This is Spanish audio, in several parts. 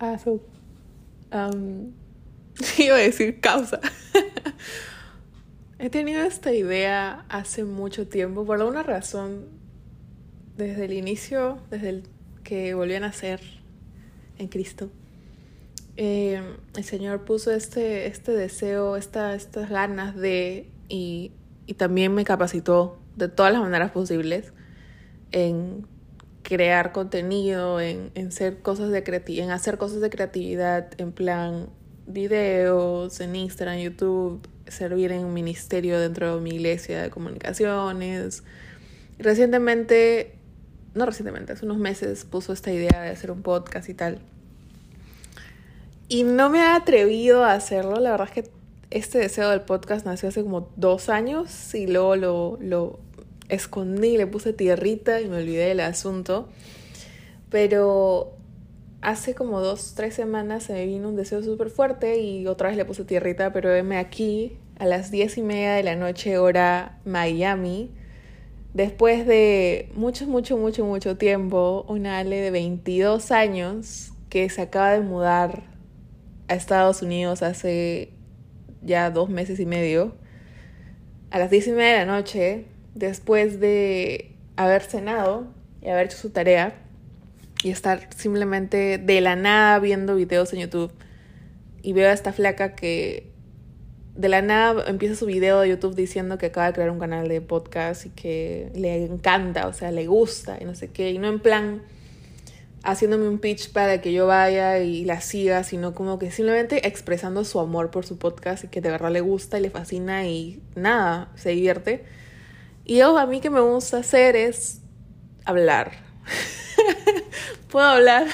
Ah, um, iba a decir causa. He tenido esta idea hace mucho tiempo, por alguna razón, desde el inicio, desde el que volví a nacer en Cristo. Eh, el Señor puso este, este deseo, esta, estas ganas de, y, y también me capacitó de todas las maneras posibles en crear contenido, en, en, ser cosas de creati en hacer cosas de creatividad, en plan videos, en Instagram, YouTube, servir en un ministerio dentro de mi iglesia de comunicaciones. Recientemente, no recientemente, hace unos meses puso esta idea de hacer un podcast y tal. Y no me he atrevido a hacerlo, la verdad es que este deseo del podcast nació hace como dos años y luego lo, lo escondí, le puse tierrita y me olvidé del asunto. Pero hace como dos, tres semanas se me vino un deseo súper fuerte y otra vez le puse tierrita, pero veme aquí a las diez y media de la noche hora Miami. Después de mucho, mucho, mucho, mucho tiempo, una Ale de 22 años que se acaba de mudar a Estados Unidos hace ya dos meses y medio, a las diez y media de la noche, después de haber cenado y haber hecho su tarea y estar simplemente de la nada viendo videos en YouTube y veo a esta flaca que de la nada empieza su video de YouTube diciendo que acaba de crear un canal de podcast y que le encanta, o sea, le gusta y no sé qué, y no en plan haciéndome un pitch para que yo vaya y la siga, sino como que simplemente expresando su amor por su podcast y que de verdad le gusta y le fascina y nada, se divierte. Y yo a mí que me gusta hacer es hablar. Puedo hablar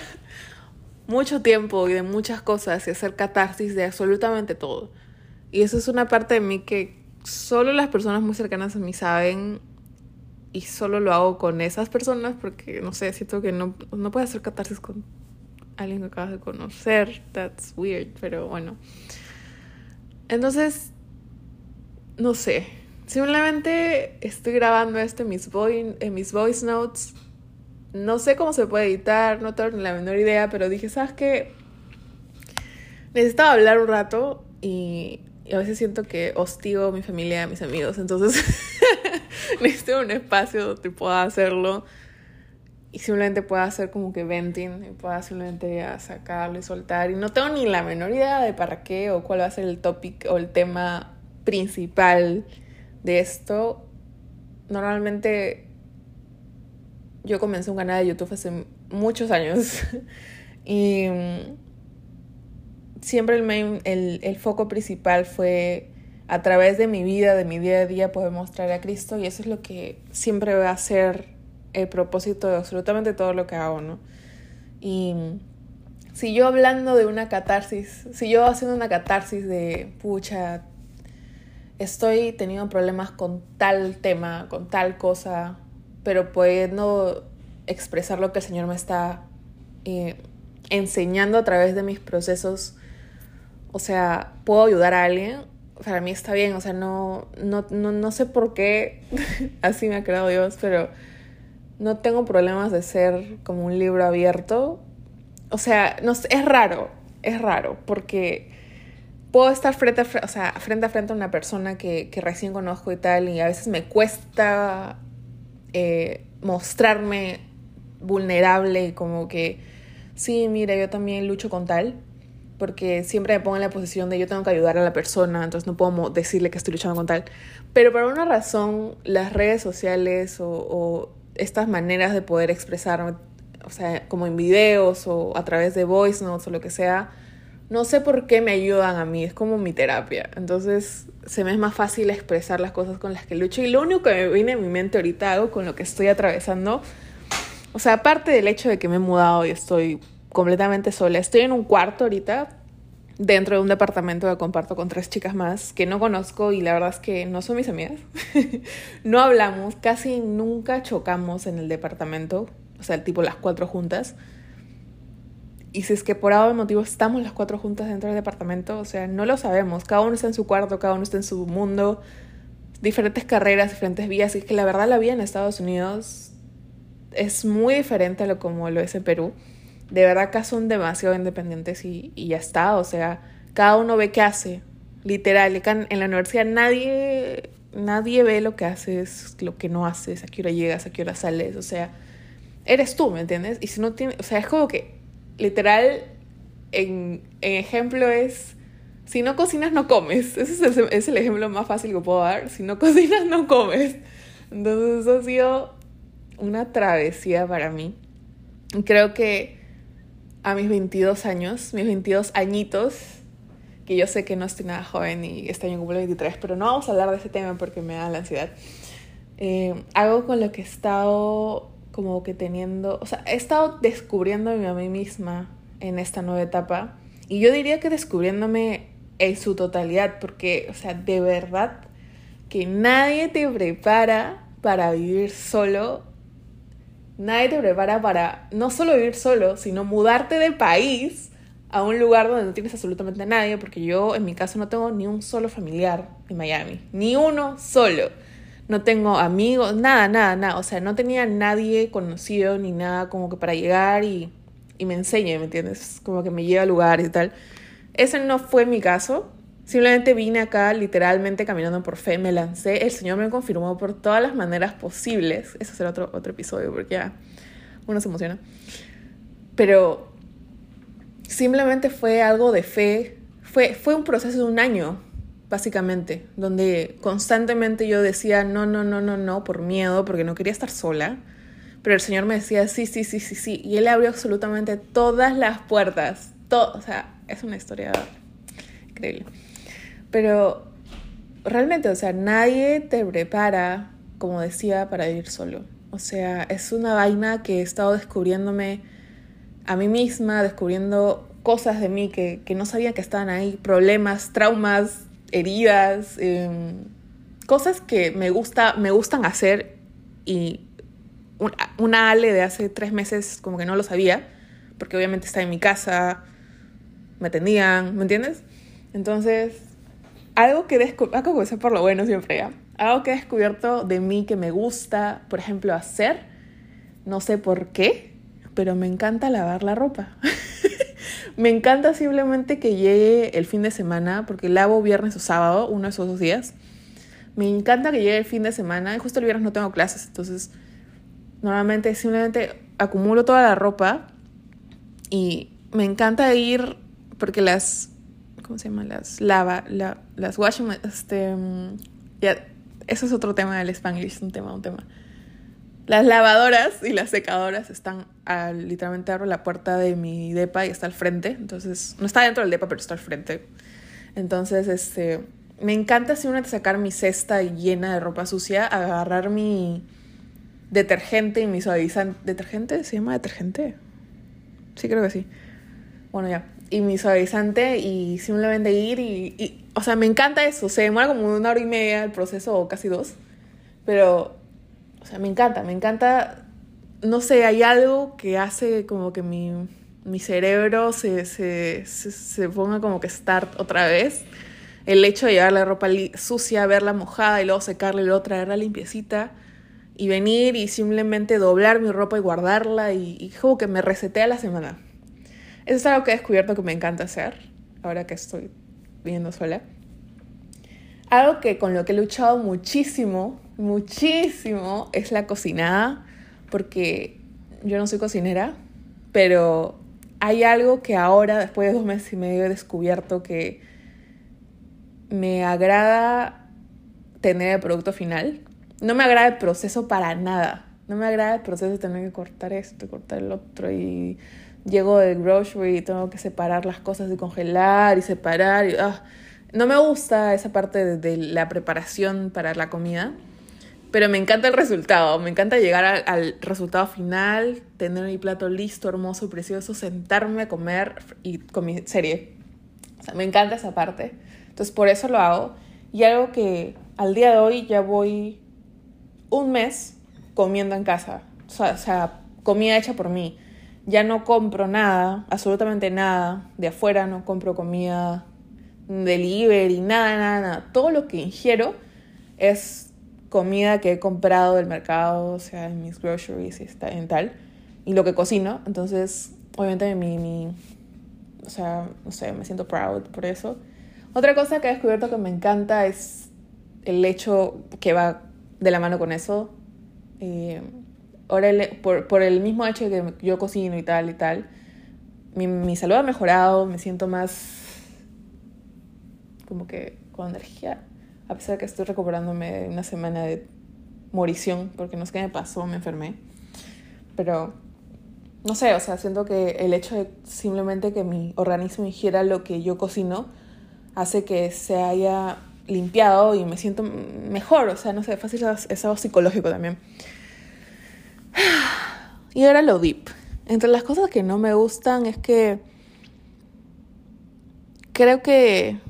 mucho tiempo y de muchas cosas y hacer catarsis de absolutamente todo. Y eso es una parte de mí que solo las personas muy cercanas a mí saben y solo lo hago con esas personas porque, no sé, siento que no, no puedo hacer catarsis con alguien que acabas de conocer. That's weird, pero bueno. Entonces, no sé. Simplemente estoy grabando esto en mis, en mis voice notes. No sé cómo se puede editar, no tengo ni la menor idea, pero dije, ¿sabes qué? Necesitaba hablar un rato y a veces siento que hostigo a mi familia, a mis amigos. Entonces necesito un espacio donde pueda hacerlo y simplemente pueda hacer como que venting y pueda simplemente sacarlo y soltar. Y no tengo ni la menor idea de para qué o cuál va a ser el topic o el tema principal de esto. Normalmente yo comencé un canal de YouTube hace muchos años y siempre el, main, el, el foco principal fue a través de mi vida, de mi día a día, poder mostrar a Cristo y eso es lo que siempre va a ser el propósito de absolutamente todo lo que hago, ¿no? Y si yo hablando de una catarsis, si yo haciendo una catarsis de, pucha, estoy teniendo problemas con tal tema, con tal cosa, pero pudiendo expresar lo que el Señor me está eh, enseñando a través de mis procesos o sea, puedo ayudar a alguien, para mí está bien, o sea, no, no, no, no sé por qué así me ha creado Dios, pero no tengo problemas de ser como un libro abierto. O sea, no es raro, es raro, porque puedo estar frente a, o frente a frente a una persona que, recién conozco y tal, y a veces me cuesta eh, mostrarme vulnerable, como que, sí, mira, yo también lucho con tal, porque siempre me pongo en la posición de yo tengo que ayudar a la persona, entonces no puedo decirle que estoy luchando con tal. Pero por una razón, las redes sociales o, estas maneras de poder expresarme, o sea, como en videos o a través de voice notes o lo que sea, no sé por qué me ayudan a mí, es como mi terapia. Entonces se me es más fácil expresar las cosas con las que lucho. Y lo único que me viene a mi mente ahorita hago con lo que estoy atravesando, o sea, aparte del hecho de que me he mudado y estoy completamente sola. Estoy en un cuarto ahorita, dentro de un departamento que comparto con tres chicas más que no conozco y la verdad es que no son mis amigas. no hablamos, casi nunca chocamos en el departamento, o sea, tipo las cuatro juntas. Y si es que por algún motivo estamos las cuatro juntas dentro del departamento, o sea, no lo sabemos. Cada uno está en su cuarto, cada uno está en su mundo, diferentes carreras, diferentes vías. Y es que la verdad la vida en Estados Unidos es muy diferente a lo como lo es en Perú. de verdad acá son demasiado independientes y, ya está, o sea, cada uno ve qué hace, literal, en la universidad nadie, nadie ve lo que haces, lo que no haces, a qué hora llegas, a qué hora sales, o sea, eres tú, ¿me entiendes? Y si no tienes, o sea, es como que, literal, en, en ejemplo es, si no cocinas, no comes. Ese es el, es el, ejemplo más fácil que puedo dar. Si no cocinas, no comes. Entonces eso ha sido una travesía para mí. Creo que a mis 22 años, mis 22 añitos, que yo sé que no estoy nada joven y este año cumplo 23, pero no vamos a hablar de ese tema porque me da la ansiedad. Eh, algo con lo que he estado como que teniendo, o sea, he estado descubriéndome a mí misma en esta nueva etapa y yo diría que descubriéndome en su totalidad, porque, o sea, de verdad que nadie te prepara para vivir solo, nadie te prepara para no solo vivir solo, sino mudarte de país a un lugar donde no tienes absolutamente nadie, porque yo en mi caso no tengo ni un solo familiar en Miami, ni uno solo. No tengo amigos, nada, nada, nada. O sea, no tenía nadie conocido ni nada como que para llegar y, y me enseñe, ¿me entiendes? Como que me lleva a lugares y tal. Ese no fue mi caso. Simplemente vine acá literalmente caminando por fe, me lancé, el Señor me confirmó por todas las maneras posibles. Eso será otro, otro episodio porque ya uno se emociona. Pero simplemente fue algo de fe. Fue, fue un proceso de un año, básicamente, donde constantemente yo decía no, no, no, no, no, por miedo, porque no quería estar sola. Pero el Señor me decía sí, sí, sí, sí, sí. Y Él abrió absolutamente todas las puertas. Todo, o sea, es una historia increíble. Pero realmente, o sea, nadie te prepara, como decía, para vivir solo. O sea, es una vaina que he estado descubriéndome a mí misma, descubriendo cosas de mí que, que no sabía que estaban ahí, problemas, traumas, heridas, eh, cosas que me, gusta, me gustan hacer y una Ale de hace tres meses como que no lo sabía, porque obviamente está en mi casa, me atendían, ¿me entiendes? Entonces, algo que descubierto, algo que por lo bueno siempre ya, algo que he descubierto de mí que me gusta, por ejemplo, hacer, no sé por qué, pero me encanta lavar la ropa. me encanta simplemente que llegue el fin de semana, porque lavo viernes o sábado, uno de esos dos días. Me encanta que llegue el fin de semana, y justo el viernes no tengo clases, entonces normalmente simplemente acumulo toda la ropa y me encanta ir porque las ¿cómo se llama? Las lava, la, las washing, este, mm, ya, eso es otro tema del Spanglish, un tema, un tema. Las lavadoras y las secadoras están al, literalmente abro la puerta de mi depa y está al frente. Entonces, no está dentro del depa, pero está al frente. Entonces, este, me encanta simplemente sacar mi cesta llena de ropa sucia, agarrar mi detergente y mi suavizante. ¿Detergente? ¿Se llama detergente? Sí, creo que sí. Bueno, ya. Y mi suavizante y simplemente ir y, y o sea, me encanta eso. Se demora como una hora y media el proceso o casi dos. Pero o sea, me encanta, me encanta, no sé, hay algo que hace como que mi, mi cerebro se, se, se, ponga como que start otra vez. El hecho de llevar la ropa sucia, verla mojada y luego secarla y luego traerla limpiecita y venir y simplemente doblar mi ropa y guardarla y, y como que me resetea la semana. Eso es algo que he descubierto que me encanta hacer ahora que estoy viviendo sola. Algo que con lo que he luchado muchísimo muchísimo es la cocinada, porque yo no soy cocinera, pero hay algo que ahora, después de dos meses y medio, he descubierto que me agrada tener el producto final. No me agrada el proceso para nada. No me agrada el proceso de tener que cortar esto, cortar el otro y llego del grocery y tengo que separar las cosas y congelar y separar. Y, ah, No me gusta esa parte de la preparación para la comida pero me encanta el resultado, me encanta llegar al, resultado final, tener mi plato listo, hermoso, precioso, sentarme a comer y con mi serie. O sea, me encanta esa parte. Entonces por eso lo hago. Y algo que al día de hoy ya voy un mes comiendo en casa. O sea, comida hecha por mí. Ya no compro nada, absolutamente nada. De afuera no compro comida delivery, nada, nada, nada. Todo lo que ingiero es comida que he comprado del mercado, o sea, en mis groceries y tal, y lo que cocino. Entonces, obviamente mi, mi, o sea, no sé, me siento proud por eso. Otra cosa que he descubierto que me encanta es el hecho que va de la mano con eso. Eh, ahora, por, por, el mismo hecho de que yo cocino y tal y tal, mi, mi salud ha mejorado, me siento más como que con energía, a pesar de que estoy recuperándome de una semana de morición, porque no es que me pasó, me enfermé. Pero, no sé, o sea, siento que el hecho de simplemente que mi organismo ingiera lo que yo cocino hace que se haya limpiado y me siento mejor, o sea, no sé, fácil es algo psicológico también. Y ahora lo deep. Entre las cosas que no me gustan es que creo que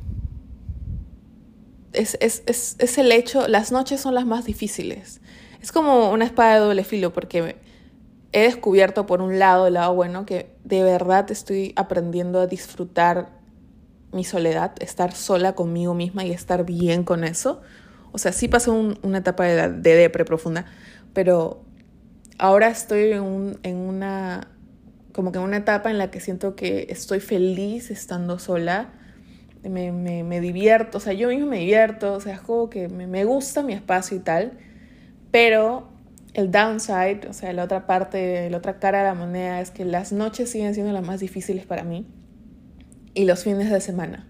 es, es, es, es, el hecho, las noches son las más difíciles. Es como una espada de doble filo porque he descubierto por un lado el lado bueno que de verdad estoy aprendiendo a disfrutar mi soledad, estar sola conmigo misma y estar bien con eso. O sea, sí pasó una etapa de, de depre profunda, pero ahora estoy en, un, en una como que una etapa en la que siento que estoy feliz estando sola me, divierto, o sea, yo mismo me divierto, o sea, es como que me, me, gusta mi espacio y tal, pero el downside, o sea, la otra parte, la otra cara de la moneda es que las noches siguen siendo las más difíciles para mí y los fines de semana.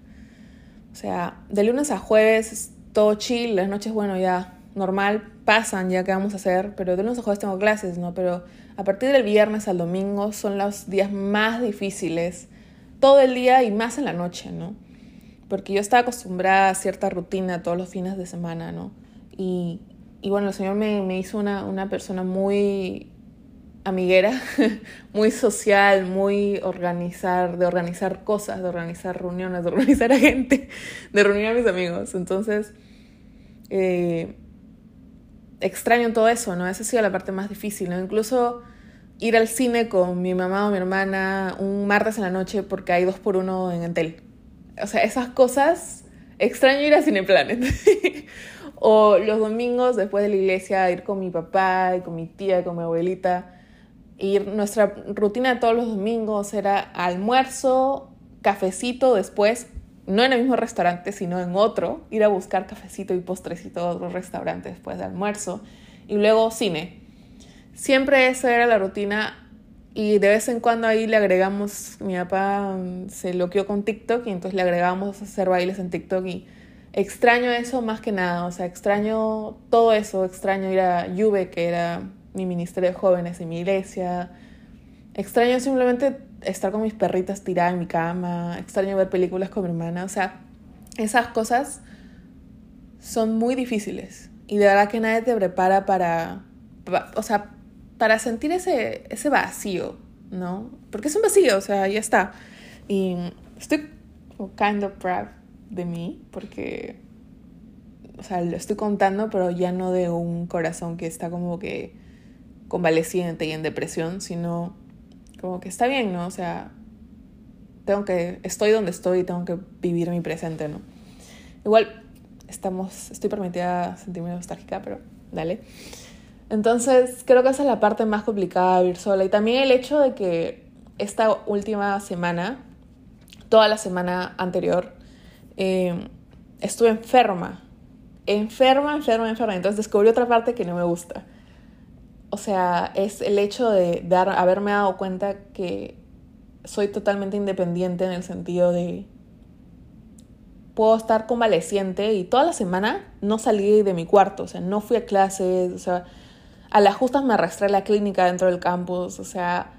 O sea, de lunes a jueves es todo chill, las noches, bueno, ya normal, pasan, ya que vamos a hacer, pero de lunes a jueves tengo clases, ¿no? Pero a partir del viernes al domingo son los días más difíciles, todo el día y más en la noche, ¿no? Porque yo estaba acostumbrada a cierta rutina todos los fines de semana, ¿no? Y, y bueno, el Señor me, me hizo una, una, persona muy amiguera, muy social, muy organizar, de organizar cosas, de organizar reuniones, de organizar a gente, de reunir a mis amigos. Entonces, eh, extraño todo eso, ¿no? Esa ha sido la parte más difícil, ¿no? Incluso ir al cine con mi mamá o mi hermana un martes en la noche porque hay dos por uno en Entel o sea, esas cosas, extraño ir a Cineplanet. o los domingos después de la iglesia, ir con mi papá y con mi tía, con mi abuelita. Ir, nuestra rutina de todos los domingos era almuerzo, cafecito después, no en el mismo restaurante, sino en otro, ir a buscar cafecito y postrecito a otro restaurante después de almuerzo, y luego cine. Siempre esa era la rutina y de vez en cuando ahí le agregamos, mi papá mm, se loqueó con TikTok y entonces le agregamos hacer bailes en TikTok y extraño eso más que nada, o sea, extraño todo eso, extraño ir a Juve, que era mi ministerio de jóvenes en mi iglesia, extraño simplemente estar con mis perritas tiradas en mi cama, extraño ver películas con mi hermana, o sea, esas cosas son muy difíciles y de verdad que nadie te prepara para, o sea, para sentir ese, ese vacío, ¿no? Porque es un vacío, o sea, ya está. Y estoy kind of proud de mí, porque, o sea, lo estoy contando, pero ya no de un corazón que está como que convaleciente y en depresión, sino como que está bien, ¿no? O sea, tengo que, estoy donde estoy y tengo que vivir mi presente, ¿no? Igual, estamos, estoy permitida sentirme nostálgica, pero dale. Entonces, creo que esa es la parte más complicada de vivir sola. Y también el hecho de que esta última semana, toda la semana anterior, eh, estuve enferma. Enferma, enferma, enferma. Entonces descubrí otra parte que no me gusta. O sea, es el hecho de dar, haberme dado cuenta que soy totalmente independiente en el sentido de puedo estar convaleciente y toda la semana no salí de mi cuarto, o sea, no fui a clases, o sea, a las justas me arrastré a la clínica dentro del campus, o sea,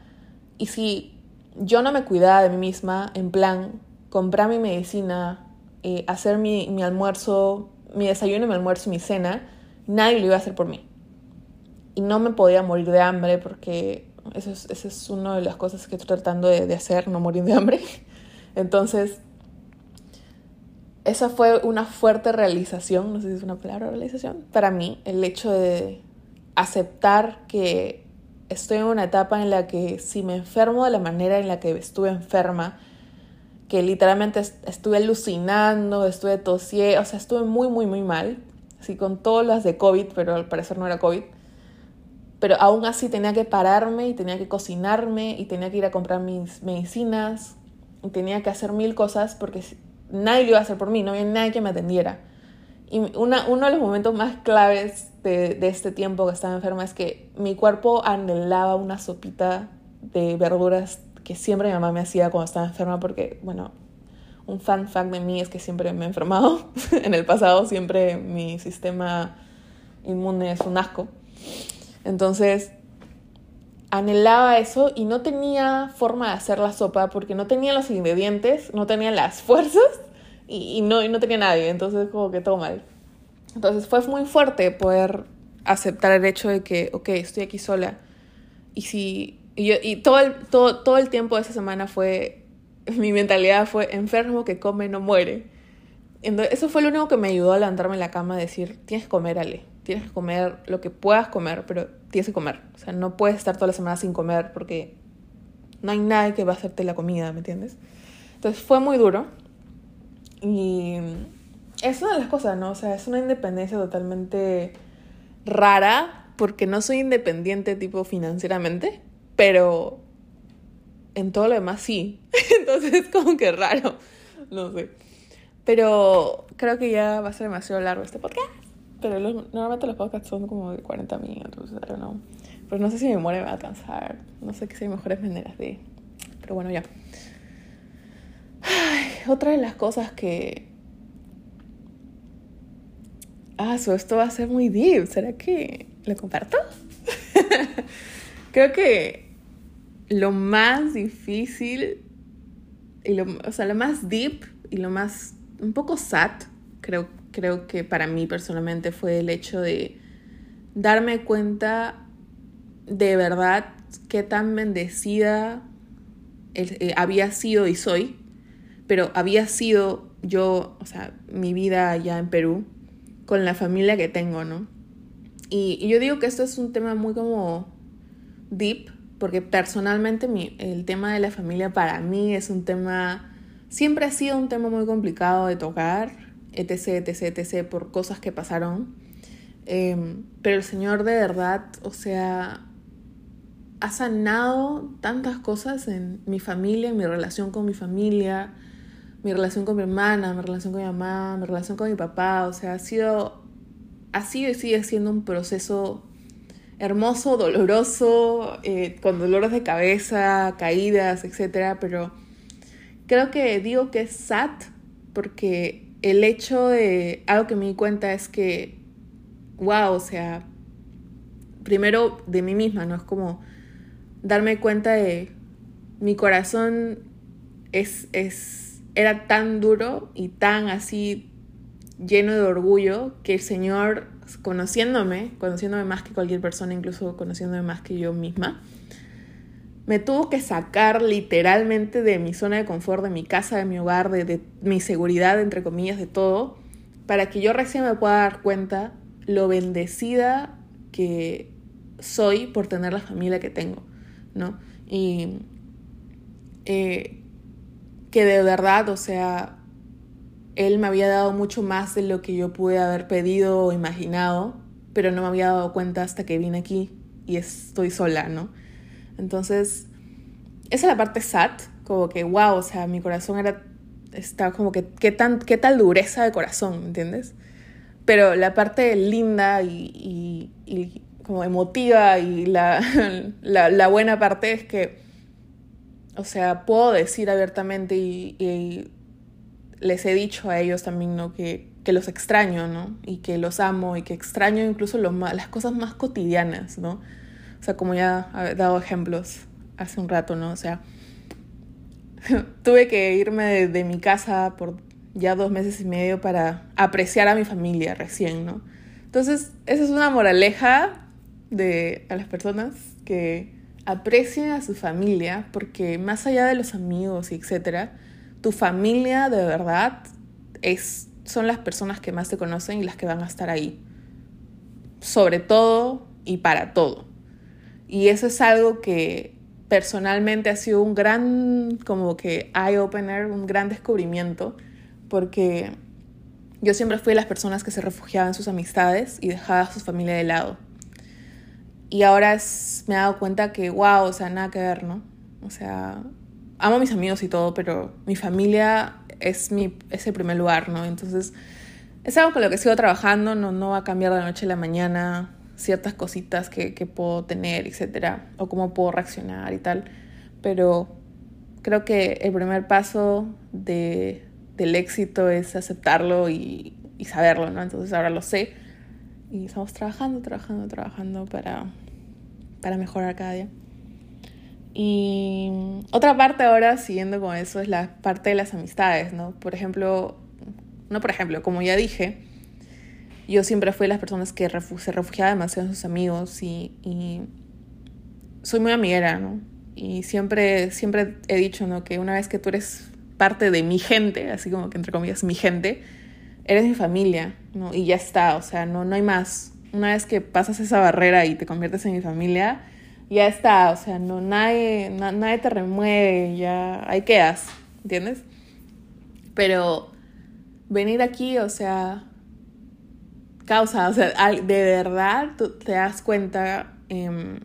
y si yo no me cuidaba de mí misma, en plan, comprar mi medicina, eh, hacer mi, mi almuerzo, mi desayuno, mi almuerzo y mi cena, nadie lo iba a hacer por mí. Y no me podía morir de hambre porque eso es, eso es una de las cosas que estoy tratando de, de hacer, no morir de hambre. Entonces, esa fue una fuerte realización, no sé si es una palabra realización, para mí, el hecho de, aceptar que estoy en una etapa en la que si me enfermo de la manera en la que estuve enferma, que literalmente estuve alucinando, estuve tosiendo, o sea, estuve muy, muy, muy mal, así con todas las de COVID, pero al parecer no era COVID. pero aún así tenía que pararme y tenía que cocinarme y tenía que ir a comprar mis medicinas y tenía que hacer mil cosas porque nadie lo iba a hacer por mí, no había nadie que me atendiera. Y una, uno de los momentos más claves de, este tiempo que estaba enferma es que mi cuerpo anhelaba una sopita de verduras que siempre mi mamá me hacía cuando estaba enferma porque, bueno, un fun fact de mí es que siempre me he enfermado. en el pasado siempre mi sistema inmune es un asco. Entonces, anhelaba eso y no tenía forma de hacer la sopa porque no tenía los ingredientes, no tenía las fuerzas y, no, y no tenía nadie. Entonces, como que todo mal. Entonces, fue muy fuerte poder aceptar el hecho de que, ok, estoy aquí sola. Y si. Y, yo, y todo, el, todo, todo el tiempo de esa semana fue. Mi mentalidad fue enfermo que come no muere. Entonces, eso fue lo único que me ayudó a levantarme en la cama y decir: tienes que comer, Ale tienes que comer lo que puedas comer, pero tienes que comer. O sea, no puedes estar toda la semana sin comer porque no hay nadie que va a hacerte la comida, ¿me entiendes? Entonces fue muy duro. Y es una de las cosas, ¿no? O sea, es una independencia totalmente rara porque no soy independiente tipo financieramente, pero en todo lo demás sí. Entonces es como que raro, no sé. Pero creo que ya va a ser demasiado largo este podcast. Pero normalmente los podcasts son como de 40 minutos, pero no. Pero no sé si mi memoria me va a alcanzar. No sé qué hay mejores maneras de. Pero bueno, ya. otra de las cosas que. Ah, esto va a ser muy deep. ¿Será que lo comparto? Creo que lo más difícil y lo, o sea, lo más deep y lo más un poco sad, creo creo que para mí personalmente fue el hecho de darme cuenta de verdad qué tan bendecida eh, había sido y soy, pero había sido yo, o sea, mi vida allá en Perú, con la familia que tengo, ¿no? Y, yo digo que esto es un tema muy como deep, porque personalmente mi, el tema de la familia para mí es un tema, siempre ha sido un tema muy complicado de tocar, etc, etc, etc, por cosas que pasaron. Em, pero el Señor de verdad, o sea, ha sanado tantas cosas en mi familia, en mi relación con mi familia, mi relación con mi hermana, mi relación con mi mamá, mi relación con mi papá. O sea, ha sido, ha sido y sigue siendo un proceso hermoso, doloroso, eh, con dolores de cabeza, caídas, etc. Pero creo que digo que es sad porque el hecho de algo que me di cuenta es que, wow, o sea, primero de mí misma, ¿no? Es como darme cuenta de mi corazón es, es, era tan duro y tan así lleno de orgullo que el Señor, conociéndome, conociéndome más que cualquier persona, incluso conociéndome más que yo misma, me tuvo que sacar literalmente de mi zona de confort, de mi casa, de mi hogar, de, mi seguridad, entre comillas, de todo, para que yo recién me pueda dar cuenta lo bendecida que soy por tener la familia que tengo, ¿no? Y eh, que de verdad, o sea, él me había dado mucho más de lo que yo pude haber pedido o imaginado, pero no me había dado cuenta hasta que vine aquí y estoy sola, ¿no? Entonces, esa es la parte sad, como que, wow, o sea, mi corazón era, está como que, ¿qué, tan, qué tal dureza de corazón, ¿entiendes? Pero la parte linda y, y, como emotiva y la, la, buena parte es que, o sea, puedo decir abiertamente y, les he dicho a ellos también, ¿no? Que, que los extraño, ¿no? Y que los amo y que extraño incluso las cosas más cotidianas, ¿no? O sea, como ya he dado ejemplos hace un rato, ¿no? O sea, tuve que irme de, mi casa por ya dos meses y medio para apreciar a mi familia recién, ¿no? Entonces, esa es una moraleja de, a las personas que aprecien a su familia, porque más allá de los amigos y etcétera, tu familia de verdad es, son las personas que más te conocen y las que van a estar ahí. Sobre todo y para todo. Y eso es algo que personalmente ha sido un gran, como que eye-opener, un gran descubrimiento, porque yo siempre fui de las personas que se refugiaban en sus amistades y dejaba a su familia de lado. Y ahora me he dado cuenta que, wow, o sea, nada que ver, ¿no? O sea, amo a mis amigos y todo, pero mi familia es, mi, es el primer lugar, ¿no? Entonces, es algo con lo que sigo trabajando, no, no va a cambiar de la noche a la mañana ciertas cositas que, que puedo tener, etcétera, o cómo puedo reaccionar y tal. Pero creo que el primer paso de, del éxito es aceptarlo y, y saberlo, ¿no? Entonces ahora lo sé y estamos trabajando, trabajando, trabajando para, para mejorar cada día. Y otra parte ahora, siguiendo con eso, es la parte de las amistades, ¿no? Por ejemplo, no por ejemplo, como ya dije, yo siempre fui de las personas que se refugiaba demasiado en sus amigos y, y, soy muy amiguera, ¿no? Y siempre, siempre he dicho, ¿no? Que una vez que tú eres parte de mi gente, así como que entre comillas mi gente, eres mi familia, ¿no? Y ya está, o sea, no, no hay más. Una vez que pasas esa barrera y te conviertes en mi familia, ya está, o sea, no, nadie, nadie te remueve, ya ahí quedas, ¿entiendes? Pero venir aquí, o sea, causa, o sea, de verdad tú te das cuenta, eh,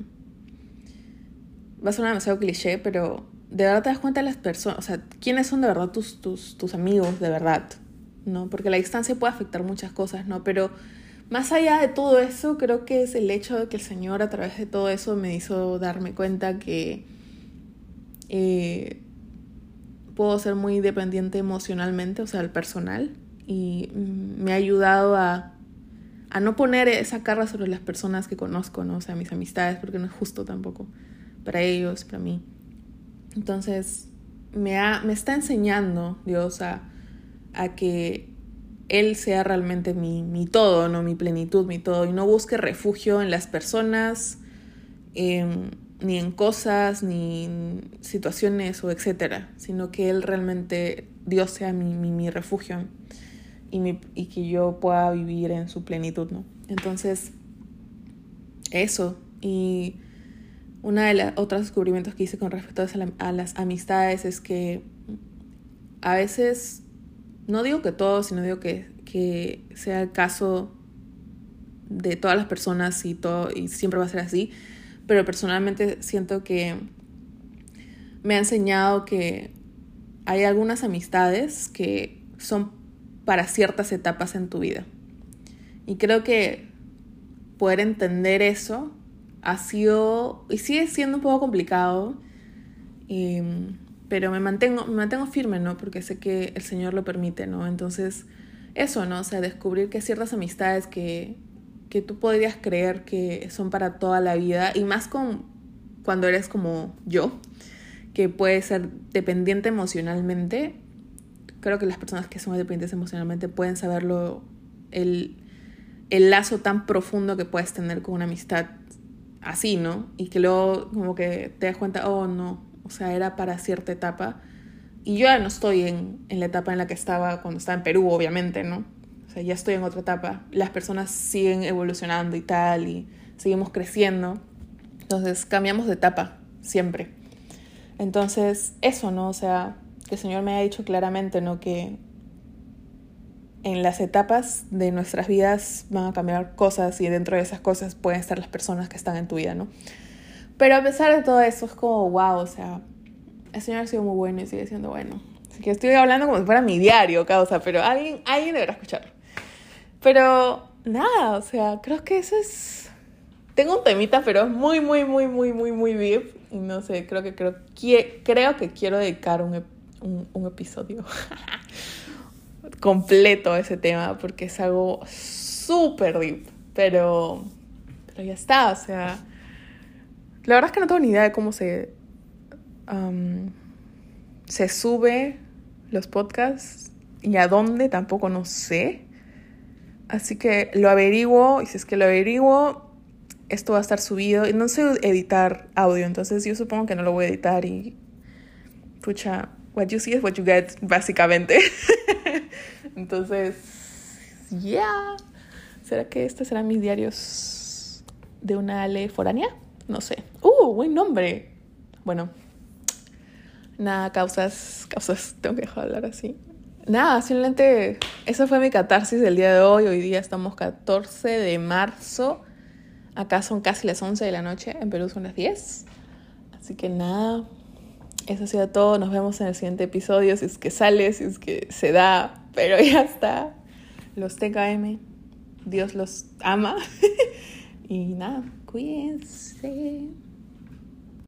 va a sonar demasiado cliché, pero de verdad te das cuenta de las personas, o sea, quiénes son de verdad tus, tus, tus amigos, de verdad. ¿No? Porque la distancia puede afectar muchas cosas, ¿no? Pero más allá de todo eso, creo que es el hecho de que el Señor a través de todo eso me hizo darme cuenta que eh, puedo ser muy dependiente emocionalmente, o sea, el personal, y me ha ayudado a, a no poner esa carga sobre las personas que conozco, ¿no? O sea, mis amistades, porque no es justo tampoco para ellos, para mí. Entonces, me, ha, me está enseñando Dios a a que Él sea realmente mi, mi, todo, ¿no? Mi plenitud, mi todo, y no busque refugio en las personas, ni en cosas, ni en situaciones o etcétera, sino que Él realmente, Dios sea mi, mi, mi refugio y, mi, y que yo pueda vivir en su plenitud, ¿no? Entonces, eso, y una de los otros descubrimientos que hice con respecto a las amistades es que a veces no digo que todo, sino digo que, que sea el caso de todas las personas y, todo, y siempre va a ser así, pero personalmente siento que me ha enseñado que hay algunas amistades que son para ciertas etapas en tu vida. Y creo que poder entender eso ha sido y sigue siendo un poco complicado. Y pero me mantengo, me mantengo firme, ¿no? Porque sé que el Señor lo permite, ¿no? Entonces, eso, ¿no? O sea, descubrir que ciertas amistades que, que tú podrías creer que son para toda la vida, y más con cuando eres como yo, que puede ser dependiente emocionalmente, creo que las personas que son dependientes emocionalmente pueden saberlo, el, el lazo tan profundo que puedes tener con una amistad así, ¿no? Y que luego como que te das cuenta, oh, no, o sea, era para cierta etapa. Y yo ya no estoy en, en la etapa en la que estaba cuando estaba en Perú, obviamente, ¿no? O sea, ya estoy en otra etapa. Las personas siguen evolucionando y tal, y seguimos creciendo. Entonces, cambiamos de etapa, siempre. Entonces, eso, ¿no? O sea, que el Señor me ha dicho claramente, ¿no? Que en las etapas de nuestras vidas van a cambiar cosas y dentro de esas cosas pueden estar las personas que están en tu vida, ¿no? Pero a pesar de todo eso, es como, wow, o sea, el Señor ha sido muy bueno y sigue siendo bueno. Así que estoy hablando como si fuera mi diario, causa, pero alguien, alguien deberá escucharlo. Pero nada, o sea, creo que eso es... Tengo un temita, pero es muy, muy, muy, muy, muy, muy deep. Y no sé, creo que, creo, que, creo que quiero dedicar un, un, un episodio completo a ese tema porque es algo súper deep. Pero, pero ya está, o sea la verdad es que no tengo ni idea de cómo se, se sube los podcasts y a dónde tampoco no sé. Así que lo averiguo y si es que lo averiguo, esto va a estar subido. Y no sé editar audio, entonces yo supongo que no lo voy a editar y... Pucha, what you see is what you get, básicamente. entonces, yeah. ¿Será que estos serán mis diarios de una Ale foránea? No sé. ¡Uh! Buen nombre. Bueno. Nada, causas. Causas. Tengo que dejar de hablar así. Nada, simplemente. Esa fue mi catarsis del día de hoy. Hoy día estamos 14 de marzo. Acá son casi las 11 de la noche, en Perú son las 10. Así que nada, eso ha sido todo. Nos vemos en el siguiente episodio, si es que sale, si es que se da, pero ya está. Los TKM, Dios los ama. y nada, frequency.